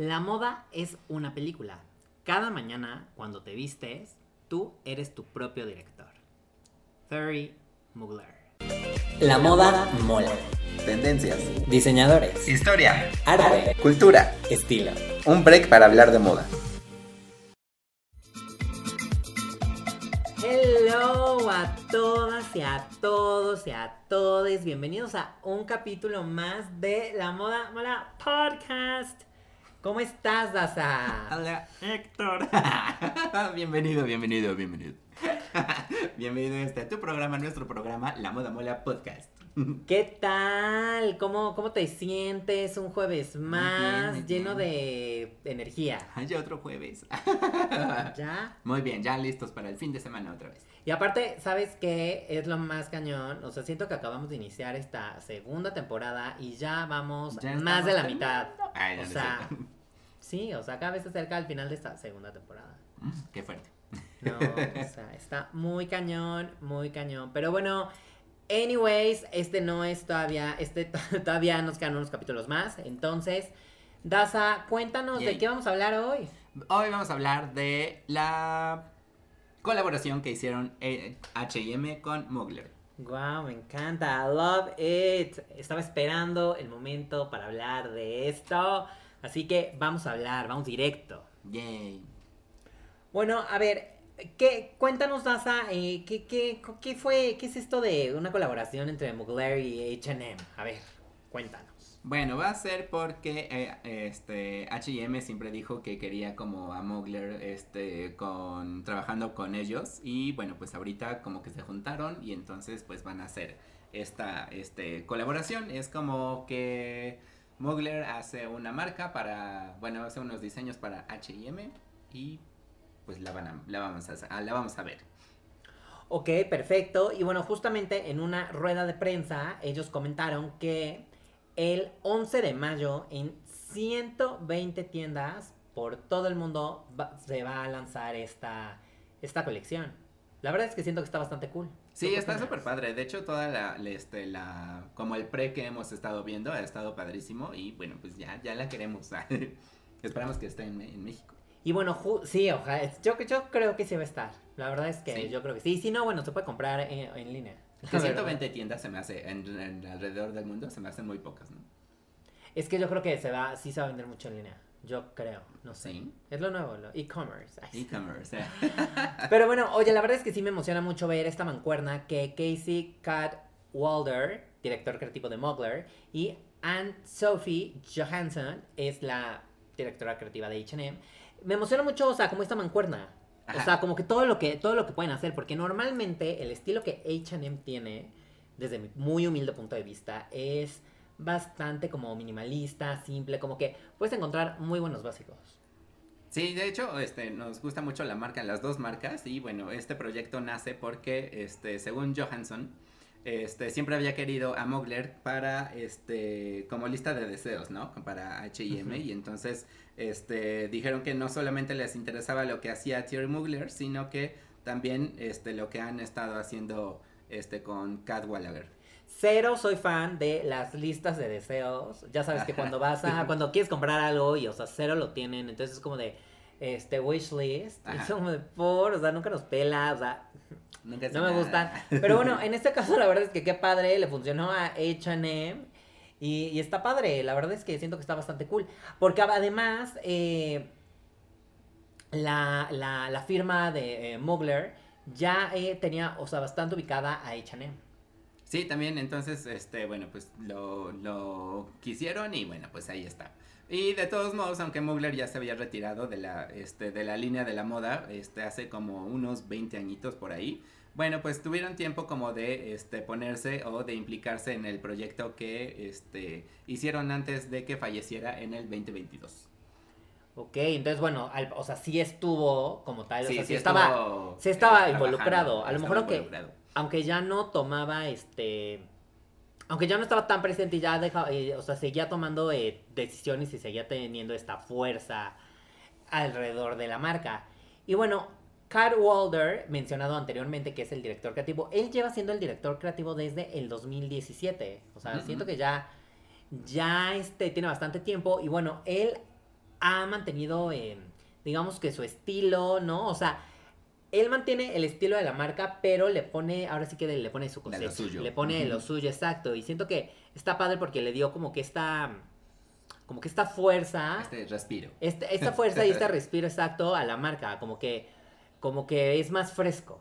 La moda es una película. Cada mañana, cuando te vistes, tú eres tu propio director. Thurry Mugler. La moda mola. Tendencias. Diseñadores. Historia. Arte. Cultura. Estilo. Un break para hablar de moda. Hello a todas y a todos y a todos. Bienvenidos a un capítulo más de La Moda Mola Podcast. ¿Cómo estás, Daza? Hola, Héctor. bienvenido, bienvenido, bienvenido. bienvenido a este tu programa, nuestro programa, La Moda Mola Podcast. ¿Qué tal? ¿Cómo, ¿Cómo te sientes un jueves más muy lleno bien. de energía? Hay otro jueves. ¿Ya? Muy bien, ya listos para el fin de semana otra vez. Y aparte, ¿sabes qué? Es lo más cañón. O sea, siento que acabamos de iniciar esta segunda temporada y ya vamos Ya más de la mitad. terminando. Ay, no, o sea, sí, o sea, cada vez se acerca al final de esta segunda temporada. Mm, Qué fuerte. No, o sea, está muy cañón, muy cañón. Pero bueno, anyways, este no es todavía, este todavía nos quedan unos capítulos más. Entonces, Daza, cuéntanos de qué vamos a hablar hoy. Hoy vamos a hablar de la colaboración que hicieron H&M con Mugler. Wow, me encanta, I love it. Estaba esperando el momento para hablar de esto. Así que vamos a hablar, vamos directo. Yay. Bueno, a ver, ¿qué, cuéntanos, Daza, eh, ¿qué, fue, qué es esto de una colaboración entre Mugler y H&M? A ver, cuéntanos. Bueno, va a ser porque eh, este H&M siempre dijo que quería como a Mugler este con trabajando con ellos y bueno, pues ahorita como que se juntaron y entonces pues van a hacer esta este colaboración, es como que Mugler hace una marca para, bueno, hace unos diseños para H&M y pues la van a, la vamos a la vamos a ver. Ok, perfecto. Y bueno, justamente en una rueda de prensa, ellos comentaron que el 11 de mayo en 120 tiendas por todo el mundo va- se va a lanzar esta, esta colección. La verdad es que siento que está bastante cool. ¿Tú Sí, está súper padre. De hecho, toda la, la, este, la, como el pre que hemos estado viendo ha estado padrísimo y bueno, pues ya, ya la queremos. Esperamos que esté en, en México. Y bueno, sí, ojalá. Yo, yo creo que sí va a estar. La verdad es que Sí. yo creo que sí. Si no, bueno, se puede comprar en, en línea. Que verdad. 120 tiendas se me hace, en, en alrededor del mundo se me hacen muy pocas, ¿no? Es que yo creo que se va, sí se va a vender mucho en línea. Yo creo, no sé. Sí. Es lo nuevo, lo e-commerce. E-commerce. eh. Pero bueno, oye, la verdad es que sí me emociona mucho ver esta mancuerna que Casey Cat Walder, director creativo de Mugler, y Anne Sophie Johansson es la directora creativa de H&M. Me emociona mucho, o sea, como esta mancuerna. O sea, como que todo lo que todo lo que pueden hacer, porque normalmente el estilo que H&M tiene, desde mi muy humilde punto de vista, es bastante como minimalista, simple, como que puedes encontrar muy buenos básicos. Sí, de hecho, este, nos gusta mucho la marca, las dos marcas, y bueno, este proyecto nace porque, este, según Johansson, este, siempre había querido a Mugler para, este, como lista de deseos, ¿no? Para H&M, y entonces, este, dijeron que no solamente les interesaba lo que hacía Thierry Mugler, sino que también, este, lo que han estado haciendo, este, con Cat Wallager. Cero soy fan de las listas de deseos. Ya sabes que cuando vas a, cuando quieres comprar algo y, o sea, cero lo tienen, entonces es como de, este, wish list. Y Ajá. es como de, por, o sea, nunca nos pela, o sea, Nunca no me gustan. Pero bueno, en este caso la verdad es que qué padre, le funcionó a H&M. Y, y está padre, la verdad es que siento que está bastante cool. Porque además, eh, la, la, la firma de eh, Mugler ya eh, tenía, o sea, bastante ubicada a H&M. Sí, también, entonces, este, bueno, pues lo, lo quisieron y bueno, pues ahí está. Y de todos modos, aunque Mugler ya se había retirado de la, este, de la línea de la moda, este, hace como unos 20 añitos por ahí, bueno, pues tuvieron tiempo como de, este, ponerse o de implicarse en el proyecto que, este, hicieron antes de que falleciera en el 2022. Ok, entonces bueno, al- o sea, sí estuvo como tal, o sea, sí, sí estaba, sí estaba involucrado. A lo mejor aunque, involucrado. aunque ya no tomaba este, aunque ya no estaba tan presente y ya deja, eh, o sea, seguía tomando eh, decisiones y seguía teniendo esta fuerza alrededor de la marca. Y bueno, Cat Walder, mencionado anteriormente, que es el director creativo, él lleva siendo el director creativo desde el 2017. O sea, siento que ya, ya este, tiene bastante tiempo. Y bueno, él ha mantenido, eh, digamos que su estilo, ¿no? O sea, él mantiene el estilo de la marca, pero le pone, ahora sí que le pone su De lo cosecha. suyo. Le pone lo suyo, exacto. Y siento que está padre porque le dio como que esta, como que esta fuerza, Este respiro. este- esta fuerza y este respiro exacto a la marca, como que, como que es más fresco,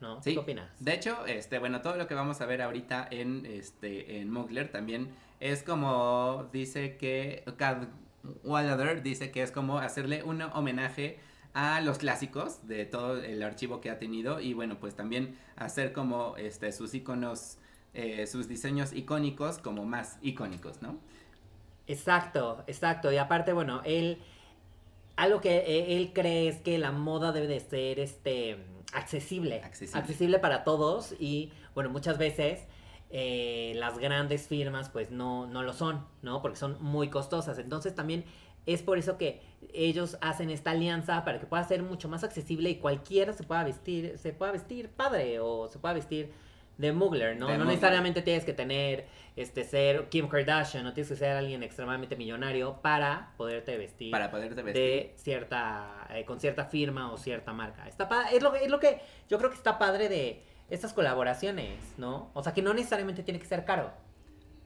¿no? Sí. ¿Qué opinas? De hecho, este, bueno, todo lo que vamos a ver ahorita en, este, en Mugler también es como, dice que, Cadwallader dice que es como hacerle un homenaje a los clásicos de todo el archivo que ha tenido y bueno, pues también hacer como, este, sus iconos, eh, sus diseños icónicos como más icónicos, ¿no? Exacto, exacto. Y aparte, bueno, él, algo que eh, él cree es que la moda debe de ser, este, accesible. Accesible. para todos y, bueno, muchas veces eh, las grandes firmas pues no, no lo son, ¿no? Porque son muy costosas. Entonces también es por eso que ellos hacen esta alianza para que pueda ser mucho más accesible y cualquiera se pueda vestir, se pueda vestir padre o se pueda vestir de Mugler, ¿no? No Mugler. necesariamente tienes que tener, este, ser Kim Kardashian, no tienes que ser alguien extremadamente millonario para poderte vestir Para poderte vestir. de cierta, eh, con cierta firma o cierta marca. Está es, lo, que- es lo que yo creo que está padre de estas colaboraciones, ¿no? O sea, que no necesariamente tiene que ser caro.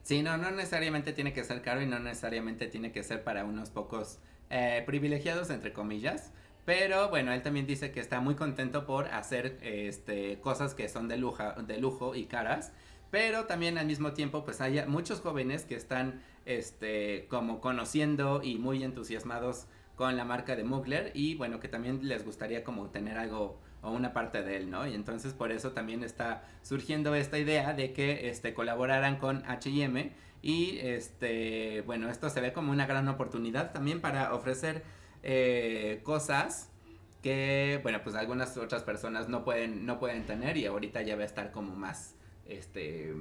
Sí, no, no necesariamente tiene que ser caro y no necesariamente tiene que ser para unos pocos eh, privilegiados, entre comillas. Pero bueno, él también dice que está muy contento por hacer este, cosas que son de, luja, de lujo y caras. Pero también al mismo tiempo, pues hay muchos jóvenes que están este, como conociendo y muy entusiasmados con la marca de Mugler. Y bueno, que también les gustaría como tener algo o una parte de él, ¿no? Y entonces por eso también está surgiendo esta idea de que este, colaboraran con H&M y este, bueno, esto se ve como una gran oportunidad también para ofrecer eh, cosas que, bueno, pues algunas otras personas no pueden, no pueden tener y ahorita ya va a estar como más, este,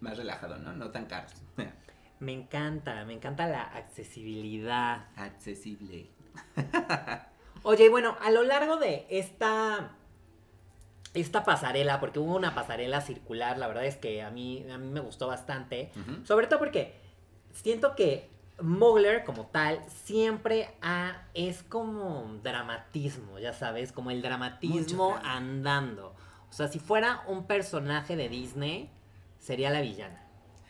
más relajado, ¿no? No tan caros. Me encanta, me encanta la accesibilidad. Accesible. Oye, bueno, a lo largo de esta esta pasarela, porque hubo una pasarela circular, la verdad es que a mí, a mí me gustó bastante. Sobre todo porque siento que Mugler como tal siempre ha, es como dramatismo, ya sabes, como el dramatismo andando. O sea, si fuera un personaje de Disney, sería la villana.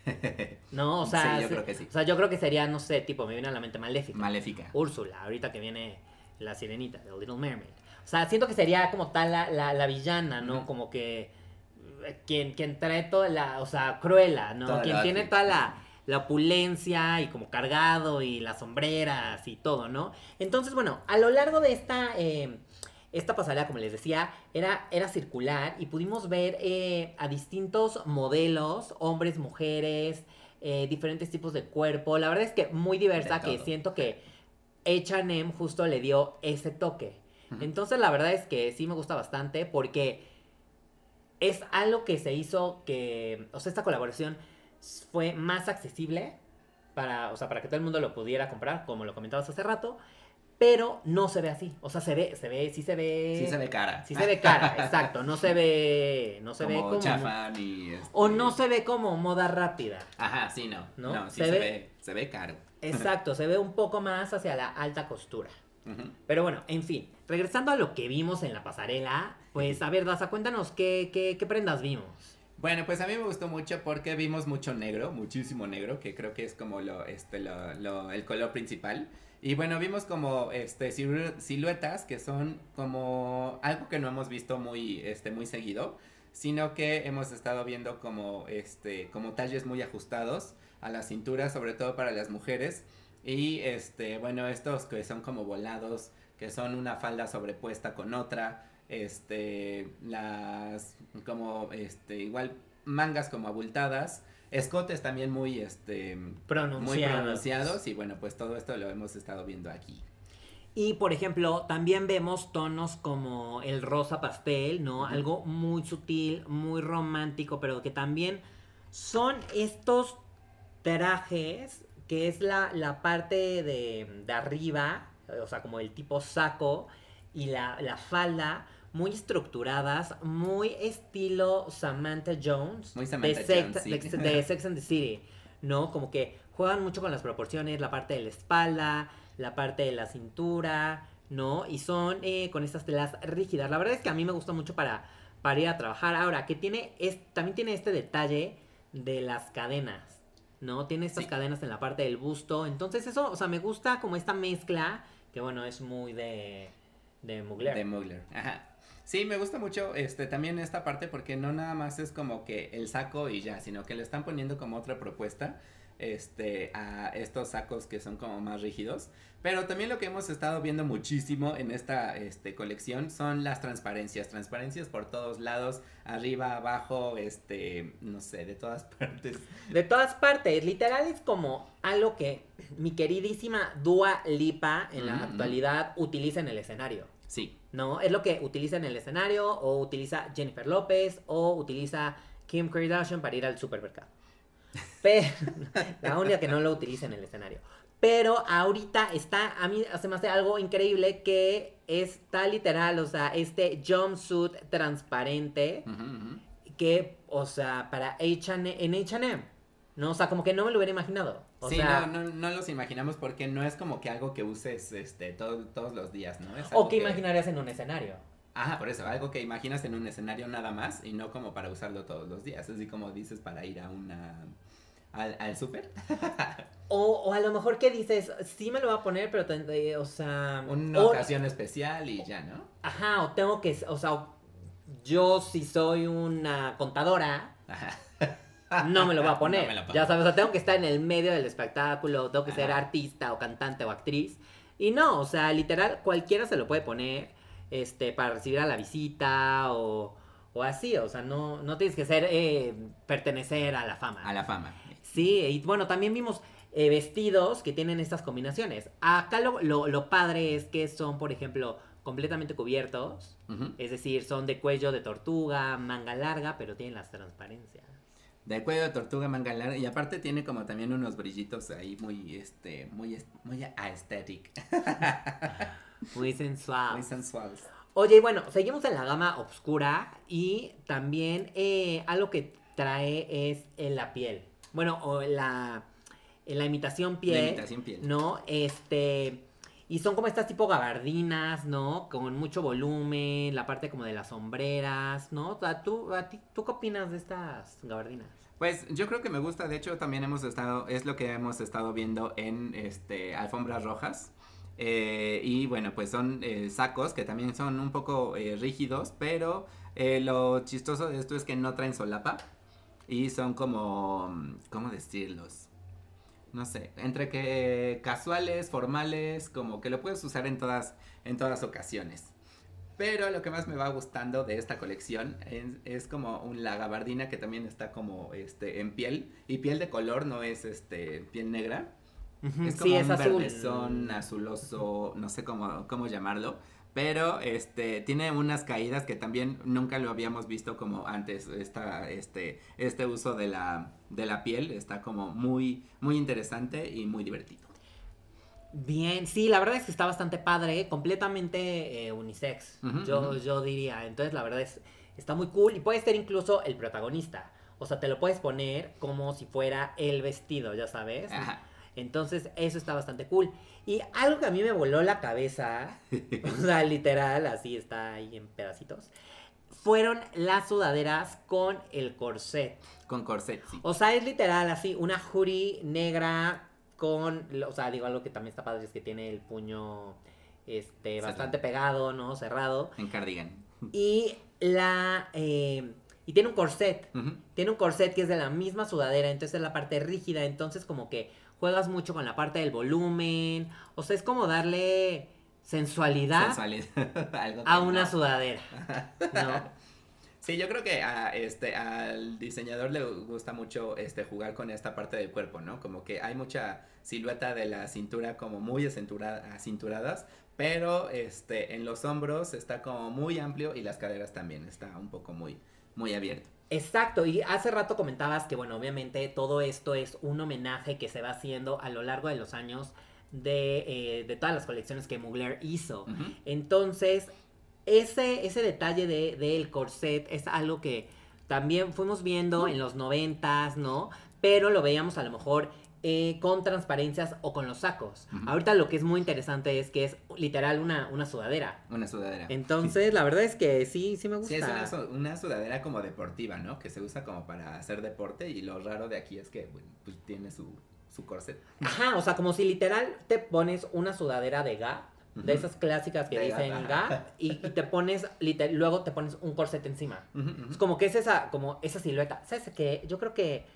¿No? O sea, Sí, yo creo que sí. O sea, yo creo que sería, no sé, tipo, me viene a la mente Maléfica. Maléfica. Úrsula, ahorita que viene la sirenita, The Little Mermaid. O sea, siento que sería como tal la, la, la villana, ¿no? Como que eh, quien, quien trae toda la, o sea, Cruella, ¿no? Toda quien tiene toda la, la opulencia y como cargado y las sombreras y todo, ¿no? Entonces, bueno, a lo largo de esta, eh, esta pasarela, como les decía, era, era circular y pudimos ver eh, a distintos modelos, hombres, mujeres, eh, diferentes tipos de cuerpo. La verdad es que muy diversa, que siento que H&M justo le dio ese toque. Entonces la verdad es que sí me gusta bastante porque es algo que se hizo que, o sea, esta colaboración fue más accesible para, o sea, para que todo el mundo lo pudiera comprar, como lo comentabas hace rato, pero no se ve así. O sea, se ve, se ve, sí se ve. Sí se ve cara. Sí se ve cara, exacto. No se ve, no se ve como como. chafa ni... este- O no se ve como moda rápida. Ajá, sí, no. ¿No? No, sí Se se, ve- ve... se ve caro. Exacto, se ve un poco más hacia la alta costura. Ujú. Pero bueno, en fin, regresando a lo que vimos en la pasarela, pues a ver, Daza, cuéntanos qué, qué, qué prendas vimos. Bueno, pues a mí me gustó mucho porque vimos mucho negro, muchísimo negro, que creo que es como lo, este, lo, lo- el color principal. Y bueno, vimos como este silu- siluetas que son como algo que no hemos visto muy, este, muy seguido, sino que hemos estado viendo como, este, como talles muy ajustados a la cintura, sobre todo para las mujeres. Y este, bueno, estos que son como volados, que son una falda sobrepuesta con otra, este, las, como, este, igual mangas como abultadas, escotes también muy, este, muy Pronunciados. y bueno, pues todo esto lo hemos estado viendo aquí. Y por ejemplo, también vemos tonos como el rosa pastel, ¿no? Algo muy sutil, muy romántico, pero que también son estos trajes que es la, la parte de, de arriba, o sea, como el tipo saco y la, la falda muy estructuradas, muy estilo Samantha Jones Muy Samantha de, Sex, Jones, sí. de- de Sex and the City, ¿no? Como que juegan mucho con las proporciones, la parte de la espalda, la parte de la cintura, ¿no? Y son eh, con estas telas rígidas. La verdad es que a mí me gusta mucho para, para ir a trabajar. Ahora, que tiene, es, también tiene este detalle de las cadenas, ¿no? Tiene estas Sí. cadenas en la parte del busto. Entonces eso, o sea, me gusta como esta mezcla, que bueno, es muy de, de Mugler. De Mugler. Ajá. Sí, me gusta mucho este también esta parte porque no nada más es como que el saco y ya, sino que le están poniendo como otra propuesta este a estos sacos que son como más rígidos, pero también lo que hemos estado viendo muchísimo en esta este colección son las transparencias, transparencias por todos lados, arriba, abajo, este, no sé, de todas partes. De todas partes, literal es como algo que mi queridísima Dua Lipa en la Ujú. actualidad utiliza en el escenario. Sí. ¿No? Es lo que utiliza en el escenario, o utiliza Jennifer López, o utiliza Kim Kardashian para ir al supermercado. Pero, la única que no lo utiliza en el escenario. Pero ahorita está, a mí se me hace algo increíble que está literal, o sea, este jumpsuit transparente que, o sea, para H&M, en H&M, ¿no? O sea, como que no me lo hubiera imaginado. O sí, sea, no, no, no los imaginamos porque no es como que algo que uses este todo- todos los días, ¿no? Es o algo que imaginarías en un escenario. Ajá, por eso, algo que imaginas en un escenario nada más y no como para usarlo todos los días, así como dices para ir a una al, al súper, O, o a lo mejor que dices, sí me lo voy a poner, pero, eh, o sea... una o- ocasión especial y ya, ¿no? Ajá, o tengo que, o sea, yo si soy una contadora, Ajá. no me lo voy a poner. No me lo pongo. ya sabes, o sea, tengo que estar en el medio del espectáculo, tengo que ser artista o cantante o actriz. Y no, o sea, literal, cualquiera se lo puede poner, este, para recibir a la visita o, o así, o sea, no, no tienes que ser, eh, pertenecer a la fama. A la fama. Sí, y bueno, también vimos eh, vestidos que tienen estas combinaciones. Acá lo, lo, lo padre es que son, por ejemplo, completamente cubiertos. Es decir, son de cuello de tortuga, manga larga, pero tienen las transparencias. De cuello de tortuga manga larga y aparte tiene como también unos brillitos ahí muy este muy muy aesthetic, Muy sensual. muy sensuales. Oye, y bueno, seguimos en la gama oscura y también eh, algo que trae es eh, la piel. Bueno, o la, eh, la imitación piel. La imitación piel. ¿no? Este. Y son como estas tipo gabardinas, ¿no? Con mucho volumen, la parte como de las sombreras, ¿no? ¿tú, a ti, ¿tú qué opinas de estas gabardinas? Pues yo creo que me gusta, de hecho también hemos estado, es lo que hemos estado viendo en este alfombras rojas. Eh, y bueno, pues son eh, sacos que también son un poco eh, rígidos, pero lo chistoso de esto es que no traen solapa. Y son como, mm, ¿cómo decirlos? No sé, entre que casuales, formales, como que lo puedes usar en todas, en todas ocasiones. Pero lo que más me va gustando de esta colección es, es como un, la gabardina que también está como este en piel. Y piel de color, no es este piel negra. Es como sí, un azul. verdezón, azuloso, no sé cómo, cómo llamarlo. Pero este tiene unas caídas que también nunca lo habíamos visto como antes. Esta, este, este uso de la, de la piel está como muy, muy interesante y muy divertido. Bien, sí, la verdad es que está bastante padre, completamente eh, unisex, yo, yo diría. Entonces, la verdad es, está muy cool y puede ser incluso el protagonista. O sea, te lo puedes poner como si fuera el vestido, ya sabes. Ajá. Entonces, eso está bastante cool. Y algo que a mí me voló la cabeza, o sea, literal, así está ahí en pedacitos, fueron las sudaderas con el corset. Con corset, sí. O sea, es literal así, una hoodie negra con, o sea, digo algo que también está padre es que tiene el puño este bastante pegado, ¿no? Cerrado. En cardigan. Y la eh, y tiene un corset. Tiene un corset que es de la misma sudadera, entonces es la parte rígida, entonces como que juegas mucho con la parte del volumen, o sea, es como darle sensualidad Sensualidad. Algo a una no. sudadera, ¿no? Sí, yo creo que a, este, al diseñador le gusta mucho este, jugar con esta parte del cuerpo, ¿no? Como que hay mucha silueta de la cintura como muy acintura- acinturadas, pero este, en los hombros está como muy amplio y las caderas también está un poco muy, muy abierto. Exacto, y hace rato comentabas que, bueno, obviamente todo esto es un homenaje que se va haciendo a lo largo de los años de, eh, de todas las colecciones que Mugler hizo. Entonces, ese, ese detalle de, del corset es algo que también fuimos viendo en los noventas, ¿no? Pero lo veíamos a lo mejor eh, con transparencias o con los sacos. Ahorita lo que es muy interesante es que es literal una, una sudadera. Una sudadera. Entonces, la verdad es que sí, sí me gusta. Sí, es una, una sudadera como deportiva, ¿no? Que se usa como para hacer deporte y lo raro de aquí es que bueno, pues, tiene su, su corset. Ajá, o sea, como si literal te pones una sudadera de Gap, de esas clásicas que De dicen ajá. y, y te pones, liter- luego te pones un corset encima. Es como que es esa, como esa silueta. ¿Sabes qué? Yo creo que.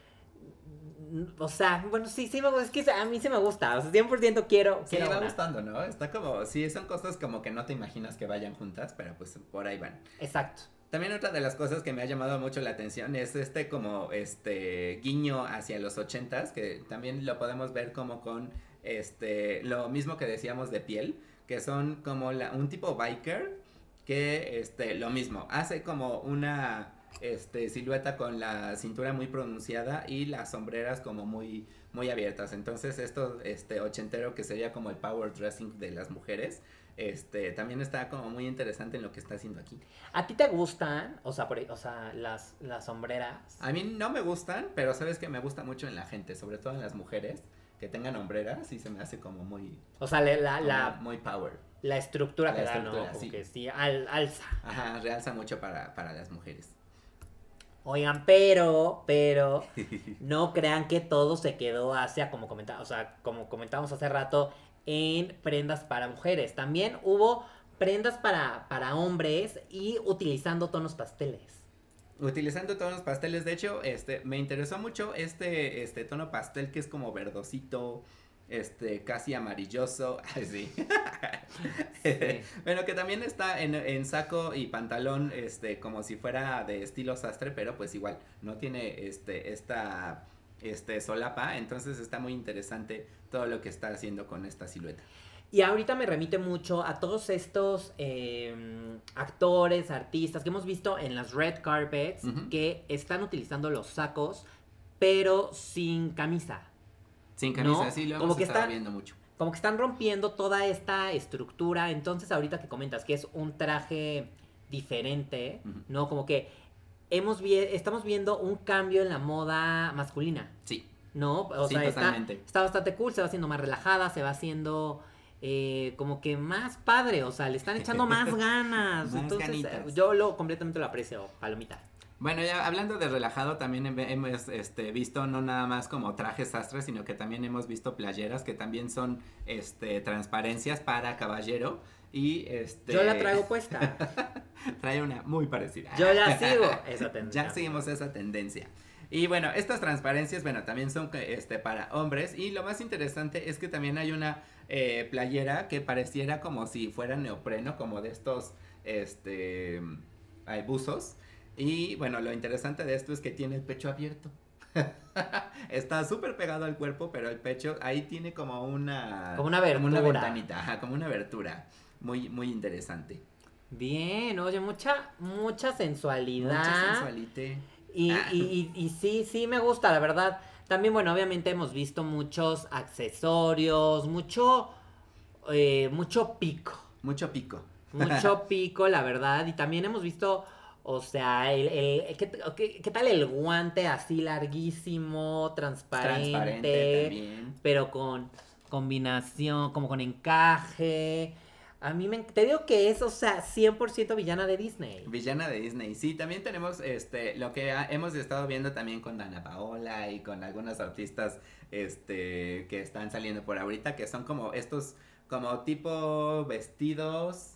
O sea, bueno, sí, sí, me, es que a mí sí me gusta. O sea, 100% quiero. Sí, quiero va una. gustando, ¿no? Está como, sí, son cosas como que no te imaginas que vayan juntas, pero pues por ahí van. Exacto. También otra de las cosas que me ha llamado mucho la atención es este como este guiño hacia los ochentas, que también lo podemos ver como con este lo mismo que decíamos de piel, que son como la, un tipo biker que este lo mismo, hace como una este silueta con la cintura muy pronunciada y las sombreras como muy muy abiertas. Entonces esto este ochentero que sería como el power dressing de las mujeres, este también está como muy interesante en lo que está haciendo aquí. ¿A ti te gustan? O sea, por, o sea las, las sombreras. A mí no me gustan, pero sabes que me gusta mucho en la gente, sobre todo en las mujeres que tengan hombreras y se me hace como muy O sea, la, la, muy power. la estructura La que da, ¿no? Como sí. que sí, al, alza. Ajá, realza mucho para, para las mujeres. Oigan, pero, pero, no crean que todo se quedó hacia, como comentaba, o sea, como comentábamos hace rato, en prendas para mujeres. También hubo prendas para, para hombres y utilizando tonos pasteles. Utilizando tonos pasteles, de hecho, este, me interesó mucho este, este tono pastel que es como verdosito, este, casi amarilloso, ay, sí. Sí. bueno, que también está en, en saco y pantalón, este, como si fuera de estilo sastre, pero pues igual, no tiene, este, esta, este, solapa, entonces está muy interesante todo lo que está haciendo con esta silueta. Y ahorita me remite mucho a todos estos eh, actores, artistas que hemos visto en las red carpets que están utilizando los sacos, pero sin camisa. Sin camisa, No, sí, lo como hemos que viendo mucho. Como que están rompiendo toda esta estructura. Entonces, ahorita que comentas que es un traje diferente. ¿no? Como que hemos vi- estamos viendo un cambio en la moda masculina, Sí, ¿no? O Sí, sea, está, totalmente. está bastante cool, se va haciendo más relajada, se va haciendo eh, como que más padre, o sea, le están echando más ganas. Más Entonces, ganitas. yo lo completamente lo aprecio, palomita. Bueno, ya hablando de relajado, también hem- hemos este, visto no nada más como trajes sastres, sino que también hemos visto playeras que también son este, transparencias para caballero. Y este. Yo la traigo puesta. Trae una muy parecida. Yo ya sigo esa tendencia. Ya seguimos esa tendencia. Y bueno, estas transparencias, bueno, también son este, para hombres. Y lo más interesante es que también hay una eh, playera que pareciera como si fuera neopreno, como de estos este, hay buzos. Y bueno, lo interesante de esto es que tiene el pecho abierto. Está súper pegado al cuerpo, pero el pecho ahí tiene como una... Como una Como una ventanita, ajá, como una abertura. Muy, muy interesante. Bien, oye, mucha, mucha sensualidad. Mucha sensualite. Y, Ah. y, y, y sí, sí me gusta, la verdad. También, bueno, obviamente hemos visto muchos accesorios, mucho, eh, mucho pico. Mucho pico. Mucho pico, la verdad. Y también hemos visto, o sea, el, el- ¿qué, qué- qué tal el guante así larguísimo, transparente, Transparente también. pero con combinación, como con encaje? A mí me... Te digo que es, o sea, 100% villana de Disney. Villana de Disney. Sí, también tenemos este lo que ha- hemos estado viendo también con Dana Paola y con algunos artistas este que están saliendo por ahorita que son como estos como tipo vestidos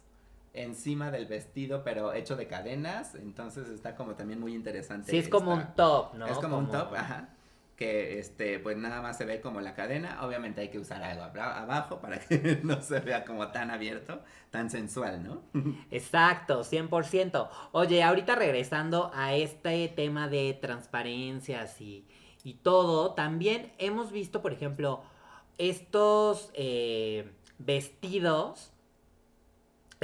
encima del vestido pero hecho de cadenas, entonces está como también muy interesante. Sí, es como un top, ¿no? Es como, un top, ajá. Que este, pues nada más se ve como la cadena. Obviamente hay que usar algo abajo para que no se vea como tan abierto, tan sensual, ¿no? Exacto, 100%. Oye, ahorita regresando a este tema de transparencias y, y todo, también hemos visto, por ejemplo, estos eh, vestidos.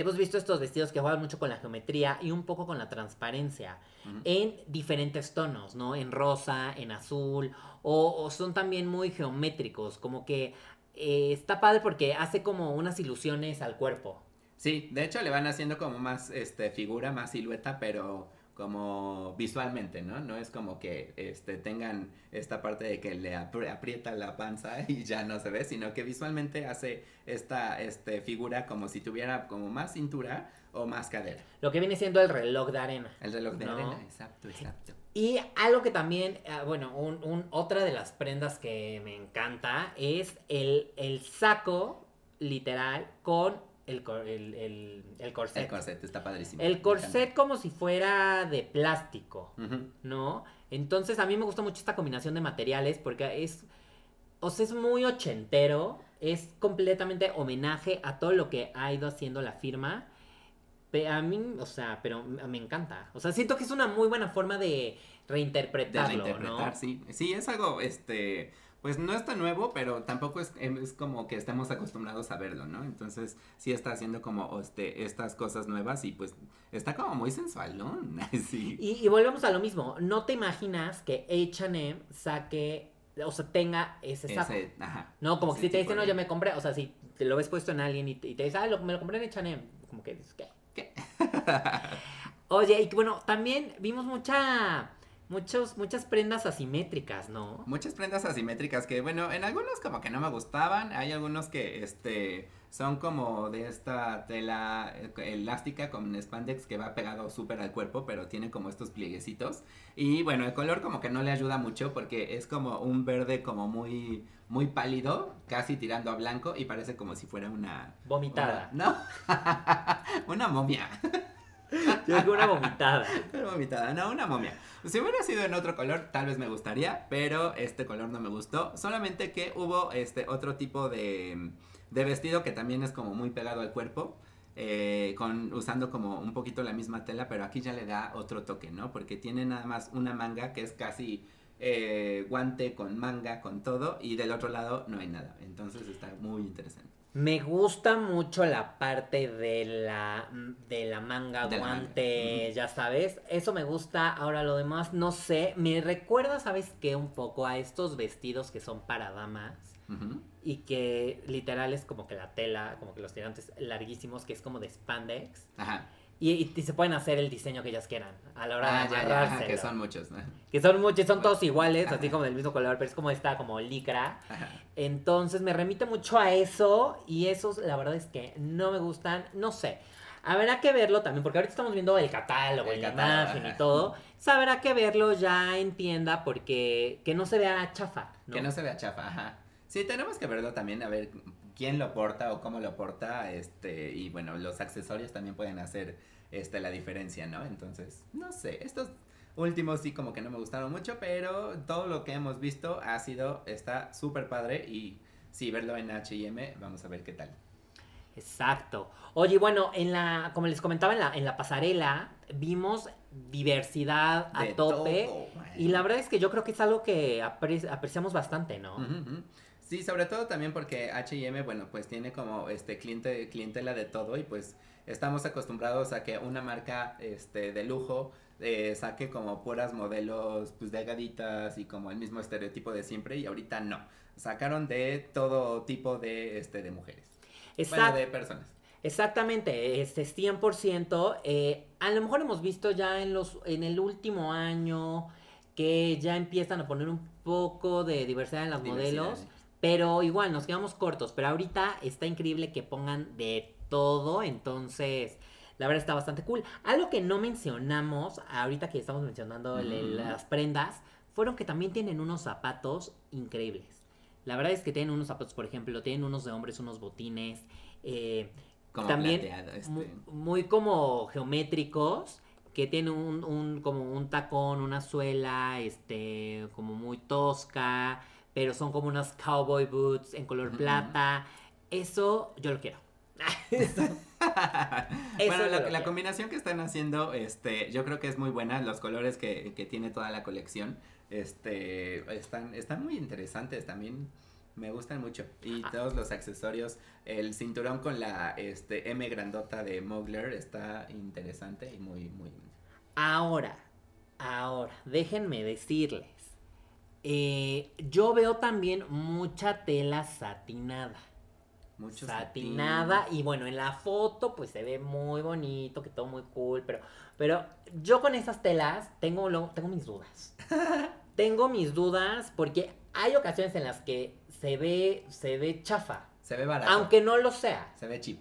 Hemos visto estos vestidos que juegan mucho con la geometría y un poco con la transparencia en diferentes tonos, ¿no? En rosa, en azul, o, o son también muy geométricos, como que eh, está padre porque hace como unas ilusiones al cuerpo. Sí, de hecho le van haciendo como más este figura, más silueta, pero como visualmente, ¿no? No es como que este, tengan esta parte de que le apri- aprieta la panza y ya no se ve, sino que visualmente hace esta este, figura como si tuviera como más cintura o más cadera. Lo que viene siendo el reloj de arena. El reloj de No. arena, exacto, exacto. Y algo que también, ah, bueno, un, un- otra de las prendas que me encanta es el, el saco literal con el, el, el- el corset. El corset está padrísimo. El corset como si fuera de plástico. ¿no? Entonces a mí me gusta mucho esta combinación de materiales porque es, o sea, es muy ochentero, es completamente homenaje a todo lo que ha ido haciendo la firma. Pe- A mí, o sea, pero me encanta. O sea, siento que es una muy buena forma de De reinterpretarlo, reinterpretar, ¿no? sí. Sí, es algo, este, pues no es tan nuevo, pero tampoco es, es como que estemos acostumbrados a verlo, ¿no? Entonces, sí está haciendo como este, estas cosas nuevas y pues está como muy sensual, ¿no? sí. Y, y volvemos a lo mismo. No te imaginas que H&M saque, o sea, tenga ese saco. Ese, ajá. No, como que si te dicen, no, yo me compré, o sea, si te lo ves puesto en alguien y te, y te dice, ah, lo- me lo compré en H&M, como que dices, ¿qué? ¿Qué? Oye, y que bueno, también vimos mucha, muchos, muchas prendas asimétricas, ¿no? Muchas prendas asimétricas que, bueno, en algunos como que no me gustaban, hay algunos que, este, son como de esta tela elástica con spandex que va pegado súper al cuerpo, pero tiene como estos plieguecitos. Y bueno, el color como que no le ayuda mucho porque es como un verde como muy, muy pálido, casi tirando a blanco y parece como si fuera una... Vomitada. una- no, una momia. Yo digo una vomitada. Una vomitada, no, una momia. Si hubiera sido en otro color, tal vez me gustaría, pero este color no me gustó. Solamente que hubo este otro tipo de, de vestido que también es como muy pegado al cuerpo. eh, con, usando como un poquito la misma tela, pero aquí ya le da otro toque, ¿no? Porque tiene nada más una manga que es casi eh, guante con manga, con todo, y del otro lado no hay nada. Entonces está muy interesante. Me gusta mucho la parte de la, de la manga, De la manga, guante, ya sabes. Eso me gusta. Ahora lo demás, no sé. Me recuerda, ¿sabes qué? Un poco a estos vestidos que son para damas. Y que literal es como que la tela, como que los tirantes larguísimos, que es como de spandex. Ajá. Y, y- y se pueden hacer el diseño que ellas quieran a la hora Ah, de amarrárselo. que son muchos, ¿no? Que son muchos, son todos iguales, Ajá. así como del mismo color, pero es como esta, como licra. Ajá. Entonces me remite mucho a eso y esos la verdad es que no me gustan, no sé. Habrá que verlo también, porque ahorita estamos viendo el catálogo, El la catálogo, imagen y todo. Sabrá que verlo ya en tienda porque que no se vea chafa, ¿no? Que no se vea chafa, ajá. Sí, tenemos que verlo también, a ver quién lo porta o cómo lo porta, este, y bueno, los accesorios también pueden hacer, este, la diferencia, ¿no? Entonces, no sé, estos últimos sí como que no me gustaron mucho, pero todo lo que hemos visto ha sido, está súper padre y sí, verlo en H&M, vamos a ver qué tal. Exacto. Oye, bueno, en la, como les comentaba en la, en la pasarela, vimos diversidad a De tope. todo, Y la verdad es que yo creo que es algo que apre- apreciamos bastante, ¿no? Ujú, ujú. Sí, sobre todo también porque H&M, bueno, pues tiene como este cliente, clientela de todo y pues estamos acostumbrados a que una marca este de lujo eh, saque como puras modelos pues delgaditas y como el mismo estereotipo de siempre y ahorita no. Sacaron de todo tipo de este de mujeres. Bueno, de personas. Exactamente, este 100%. eh, a lo mejor hemos visto ya en, los, en el último año que ya empiezan a poner un poco de diversidad en los modelos, pero igual nos quedamos cortos. Pero ahorita está increíble que pongan de todo, entonces la verdad está bastante cool. Algo que no mencionamos, ahorita que estamos mencionando las prendas, fueron que también tienen unos zapatos increíbles. La verdad es que tienen unos zapatos, por ejemplo, tienen unos de hombres, unos botines. eh, Como también este. mu- muy, como geométricos que tienen un, un- como un tacón, una suela, este, como muy tosca, pero son como unas cowboy boots en color plata. Eso yo lo quiero. Eso- bueno, la, la combinación que están haciendo, este, yo creo que es muy buena. Los colores que, que tiene toda la colección, este, están, están muy interesantes también. Me gustan mucho. Y todos los accesorios, el cinturón con la este, M grandota de Mugler está interesante y muy, muy. Ahora, ahora, déjenme decirles. Eh, yo veo también mucha tela satinada. Mucho satinada. Y bueno, en la foto pues se ve muy bonito, que todo muy cool, pero, pero yo con esas telas tengo, lo- tengo mis dudas. tengo mis dudas porque hay ocasiones en las que se ve, se ve chafa, Se ve barato. aunque no lo sea. Se ve cheap.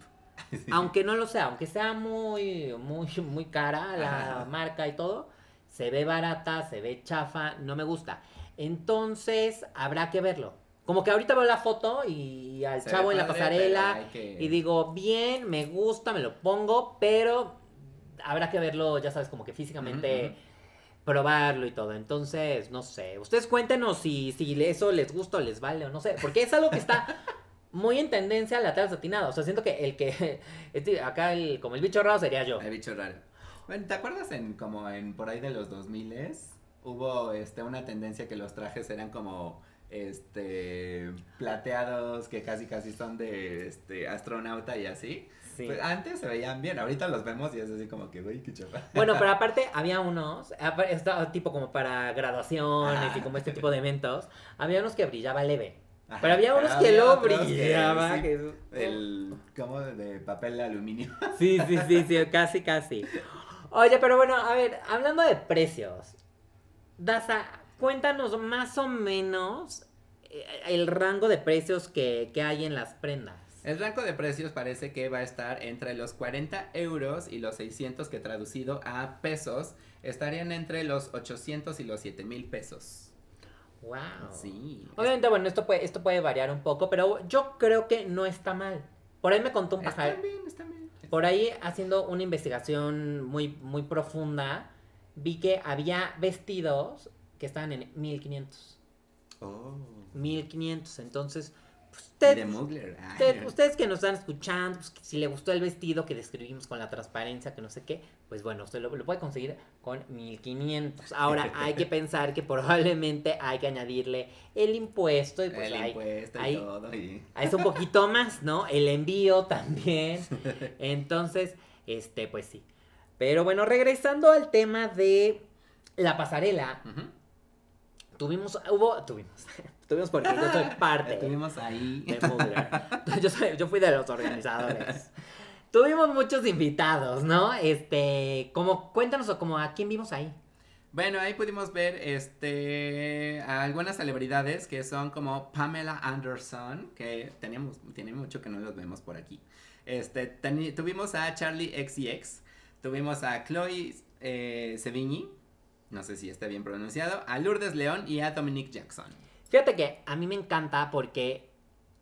Aunque no lo sea, aunque sea muy, muy, muy cara la Ajá. marca y todo, se ve barata, se ve chafa, no me gusta. Entonces, habrá que verlo. Como que ahorita veo la foto y al Se chavo en la padre, pasarela que- y digo, bien, me gusta, me lo pongo, pero habrá que verlo, ya sabes, como que físicamente probarlo y todo. Entonces, no sé, ustedes cuéntenos si, si eso les gusta o les vale o no sé, porque es algo que está muy en tendencia la tela satinada. O sea, siento que el que, este, acá el, como el bicho raro sería yo. El bicho raro. Bueno, ¿te acuerdas en como en por ahí de los 2000 hubo este una tendencia que los trajes eran como este plateados que casi casi son de este astronauta y así? Sí. Pues antes se veían bien, ahorita los vemos y es así como que, güey, qué chapa. Bueno, pero aparte había unos, estaba tipo como para graduaciones y Ah. como este tipo de eventos, había unos que brillaba leve. Ajá, Pero había unos que lo que brillaba. sí, que- El como de papel de aluminio. Sí, sí, sí, sí, casi, casi. Oye, pero bueno, a ver, hablando de precios, Daza, cuéntanos más o menos eh, el rango de precios que, que hay en las prendas. El rango de precios parece que va a estar entre los 40 euros y los 600 que traducido a pesos estarían entre los 800 y los 7 mil pesos. Wow. Sí. Obviamente, bueno, esto puede, esto puede variar un poco, pero yo creo que no está mal. Por ahí me contó un pajarito. Está bien, está bien. Por ahí, haciendo una investigación muy, muy profunda, vi que había vestidos que estaban en 1500. Oh. 1500. Entonces, pues, usted, de Mugler. Ay, usted- ustedes que nos están escuchando, pues, si le gustó el vestido que describimos con la transparencia, que no sé qué, pues bueno, usted lo, lo puede conseguir con 1500. Ahora, hay que pensar que probablemente hay que añadirle el impuesto y pues el hay- impuesto y ahí- todo. Y... es un poquito más, ¿no? El envío también. Entonces, este, pues sí. Pero bueno, regresando al tema de la pasarela, tuvimos, hubo, tuvimos, tuvimos porque yo soy parte Estuvimos ahí. de Mugler. Yo, soy- yo fui de los organizadores. Tuvimos muchos invitados, ¿no? Este, como, cuéntanos, como a quién vimos ahí. Bueno, ahí pudimos ver este a algunas celebridades que son como Pamela Anderson, que tenemos, tiene mucho que no los vemos por aquí. Este, tuvimos a Charlie XCX, tuvimos a Chloe eh, Sevigny, no sé si está bien pronunciado, a Lourdes León y a Dominic Jackson. Fíjate que a mí me encanta porque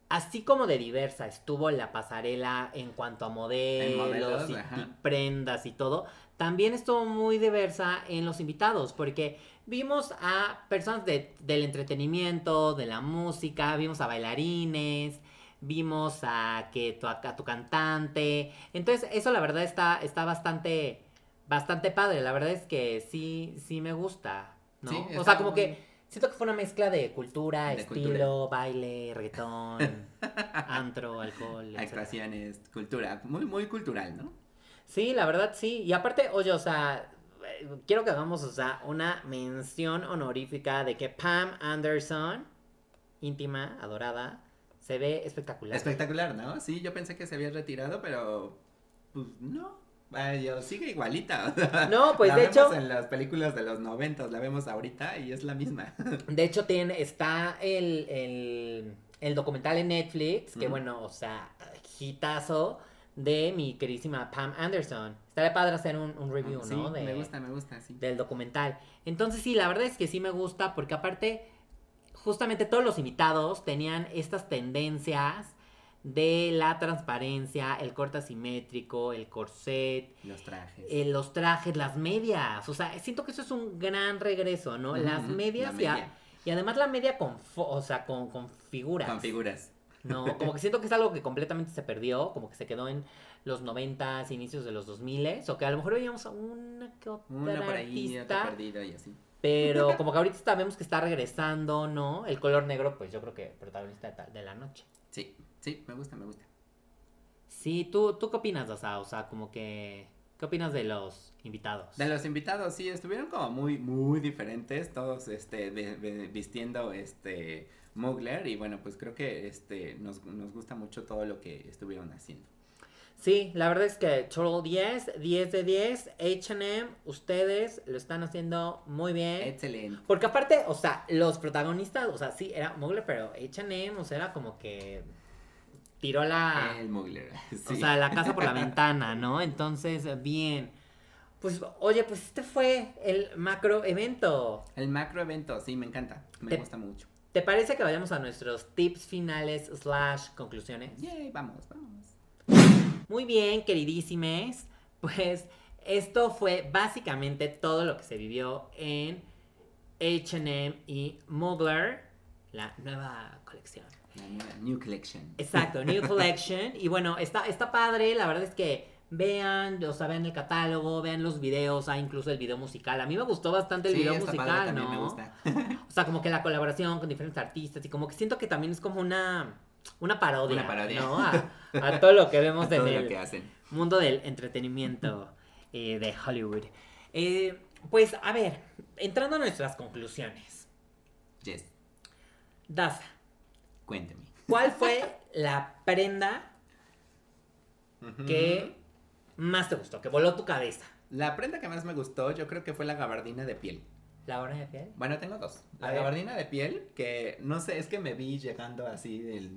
así como de diversa estuvo la pasarela en cuanto a modelos, modelos, y, y prendas y todo, también estuvo muy diversa en los invitados porque vimos a personas de- del entretenimiento, de la música, vimos a bailarines, vimos a que tu, a tu cantante, entonces eso la verdad está, está bastante, bastante padre, la verdad es que sí, sí me gusta, ¿no? Sí, o sea, como muy- que Siento que fue una mezcla de cultura, De estilo, cultura. baile, reggaetón, antro, alcohol. Actuaciones, cultura, muy, muy cultural, ¿no? Sí, la verdad sí. Y aparte, oye, o sea, quiero que hagamos, o sea, una mención honorífica de que Pam Anderson, íntima, adorada, se ve espectacular. Espectacular, ¿no? Sí, yo pensé que se había retirado, pero pues no. Vaya, sigue igualita. o sea, No, pues, la de vemos hecho- en las películas de los noventas, la vemos ahorita y es la misma. De hecho, tiene, está el, el, el documental en Netflix, que bueno, o sea, hitazo de mi queridísima Pam Anderson. Estaría padre hacer un, un review, sí, ¿no? De, me gusta, me gusta, sí. del documental. Entonces sí, la verdad es que sí me gusta porque aparte, justamente todos los invitados tenían estas tendencias de la transparencia, el corte asimétrico, el corset, Los trajes. eh, los trajes, las medias. O sea, siento que eso es un gran regreso, ¿no? Las medias la y, a- media. y además la media con, o sea, con, con figuras. Con figuras. No, como que siento que es algo que completamente se perdió, como que se quedó en los 90 inicios de los 2000 o que a lo mejor veíamos a una que otra Uno por ahí, otro artista, perdido y así. Pero como que ahorita sabemos que está regresando, ¿no? El color negro, pues yo creo que protagonista de, la noche. Sí, sí, me gusta, me gusta. Sí, ¿tú, ¿tú qué opinas, Dasa? O sea, como que... ¿Qué opinas de los invitados? De los invitados, sí, estuvieron como muy, muy diferentes, todos, este, de- de- vistiendo, este, Mugler, y bueno, pues creo que, este, nos, nos gusta mucho todo lo que estuvieron haciendo. Sí, la verdad es que Total 10, 10 de 10, H&M, ustedes lo están haciendo muy bien. Excelente. Porque aparte, o sea, los protagonistas, o sea, sí, era Mugler, pero H&M, o sea, era como que tiró la... El Mugler, O sea, la casa por la ventana, ¿no? Entonces, bien. Pues, oye, pues este fue el macro evento. El macro evento, sí, me encanta, me Te- gusta mucho. ¿Te parece que vayamos a nuestros tips finales slash conclusiones? Yay, vamos, vamos. Muy bien, queridísimes. Pues esto fue básicamente todo lo que se vivió en HM y Mugler, la nueva colección. La nueva New Collection. Exacto, New Collection. Y bueno, está, está padre, la verdad es que vean, o sea, vean el catálogo, vean los videos, hay incluso el video musical. A mí me gustó bastante el Sí, video padre, musical, ¿no? me gusta. O sea, como que la colaboración con diferentes artistas y como que siento que también es como una, una parodia, Una parodia. ¿no? A, a todo lo que vemos en el lo que hacen. mundo del entretenimiento eh, de Hollywood. Eh, pues, a ver, entrando a nuestras conclusiones. Jess, Daza, cuéntame. ¿cuál fue la prenda que más te gustó, que voló tu cabeza? La prenda que más me gustó, yo creo que fue la gabardina de piel. ¿La hora de piel? Bueno, tengo dos. A La ver. gabardina de piel, que no sé, es que me vi llegando así de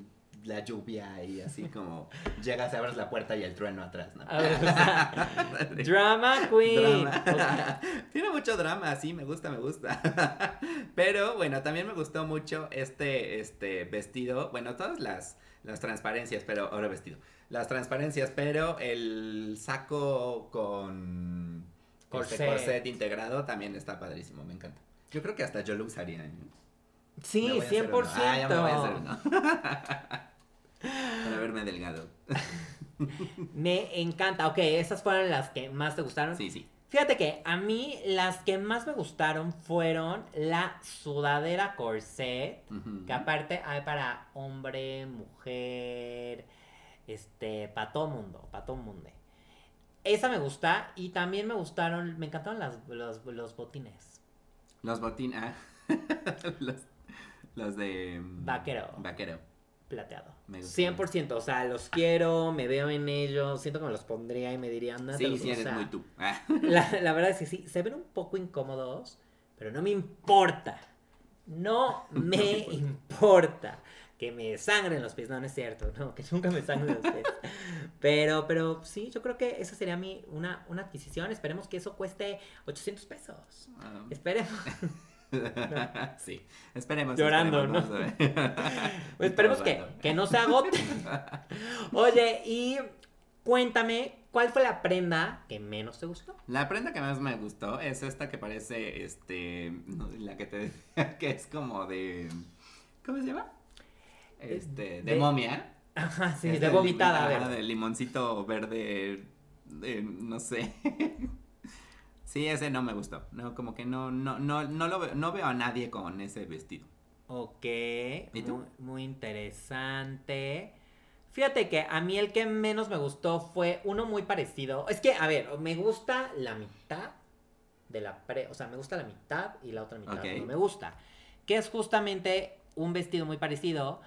la lluvia y así como llegas, abres la puerta y el trueno atrás, ¿no? Drama Queen. Drama. Tiene mucho drama, sí, me gusta, me gusta. Pero bueno, también me gustó mucho este, este vestido. Bueno, todas las, las transparencias, pero ahora vestido. Las transparencias, pero el saco con Corset. corset. corset integrado también está padrísimo, me encanta. Yo creo que hasta yo lo usaría. ¿eh? Sí, Me voy a hacer 100%. uno. Ah, ya me voy a hacer uno. Para verme delgado. Me encanta. Ok, esas fueron las que más te gustaron. Sí, sí. Fíjate que a mí las que más me gustaron fueron la sudadera corset, que aparte hay para hombre, mujer, este, para todo mundo, para todo mundo. Esa me gusta y también me gustaron, me encantaron las, los, los botines. Los botines. Ah. los, los de. mm, Vaquero. Vaquero. Plateado. Me gustan. 100%, o sea, los quiero, me veo en ellos, siento que me los pondría y me dirían, "No, te Sí, sí, o eres sea, muy tú. Ah. La, la verdad es que sí, se ven un poco incómodos, pero no me importa. No me importa que me sangren los pies. No, no es cierto, no, que nunca me sangren los pies. Pero, pero sí, yo creo que esa sería mi, una, una adquisición. Esperemos que eso cueste 800 pesos. Ah. Esperemos. sí, esperemos. Llorando, esperemos, ¿no? Pues esperemos que, que no se agote. Oye, y cuéntame, ¿cuál fue la prenda que menos te gustó? La prenda que más me gustó es esta que parece, este, la que te decía que es como de, ¿cómo se llama? Este, de, de- momia. Ajá, sí, Es de del vomitada, lim- de limoncito verde, de, no sé. Sí, ese no me gustó. No, como que no, no, no, no lo veo, no veo a nadie con ese vestido. Ok, ¿Y tú? muy, muy interesante. Fíjate que a mí el que menos me gustó fue uno muy parecido. Es que, a ver, me gusta la mitad de la pre, o sea, me gusta la mitad y la otra mitad Ok. no me gusta. Que es justamente un vestido muy parecido,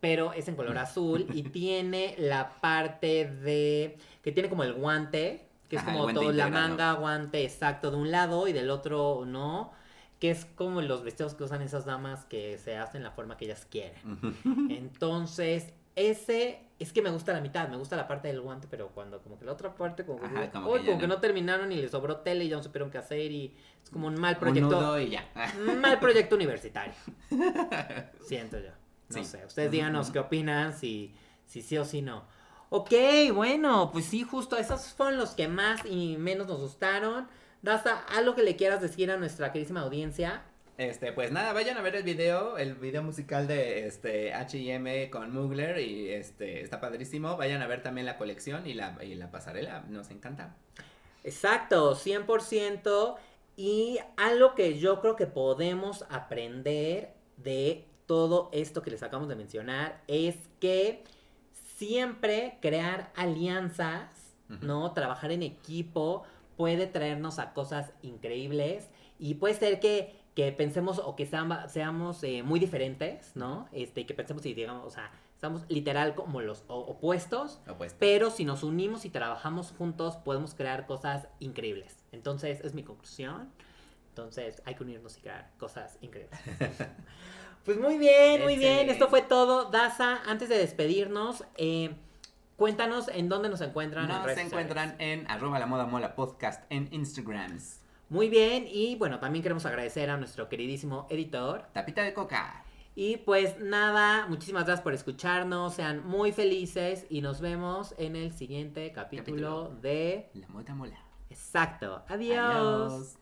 pero es en color azul y tiene la parte de que tiene como el guante, que es Ajá, como todo la manga, guante exacto de un lado y del otro no, que es como los vestidos que usan esas damas que se hacen la forma que ellas quieren. Entonces, ese es que me gusta la mitad, me gusta la parte del guante, pero cuando como que la otra parte como que, Ajá, como "Uy, que como que no". no terminaron y les sobró tele y ya no supieron qué hacer y es como un mal Un proyecto. nudo y ya. Un mal proyecto universitario. Siento yo. No Sí. sé. Ustedes díganos qué opinan, si, si sí o si no. Ok, bueno, pues sí, justo esos fueron los que más y menos nos gustaron. Daza, algo que le quieras decir a nuestra queridísima audiencia. Este, pues nada, vayan a ver el video, el video musical de este H&M con Mugler y este está padrísimo. Vayan a ver también la colección y la, y la pasarela, nos encanta. Exacto, 100%. Y algo que yo creo que podemos aprender de todo esto que les acabamos de mencionar es que siempre crear alianzas. ¿no? Trabajar en equipo puede traernos a cosas increíbles y puede ser que, que pensemos o que seam- seamos eh, muy diferentes, ¿no? Este, que pensemos y digamos, o sea, estamos literal como los opuestos, Opuesto. pero si nos unimos y trabajamos juntos podemos crear cosas increíbles. Entonces, es mi conclusión. Entonces, hay que unirnos y crear cosas increíbles. Pues muy bien, muy bien. Esto fue todo. Daza, antes de despedirnos, eh, cuéntanos en dónde nos encuentran. en Nos redes encuentran sociales. en arroba la moda mola podcast en Instagrams. Muy bien, y bueno, también queremos agradecer a nuestro queridísimo editor. Tapita de coca. Y pues nada, muchísimas gracias por escucharnos. Sean muy felices y nos vemos en el siguiente capítulo, Capítulo. de. La moda mola. Exacto. Adiós. Adiós.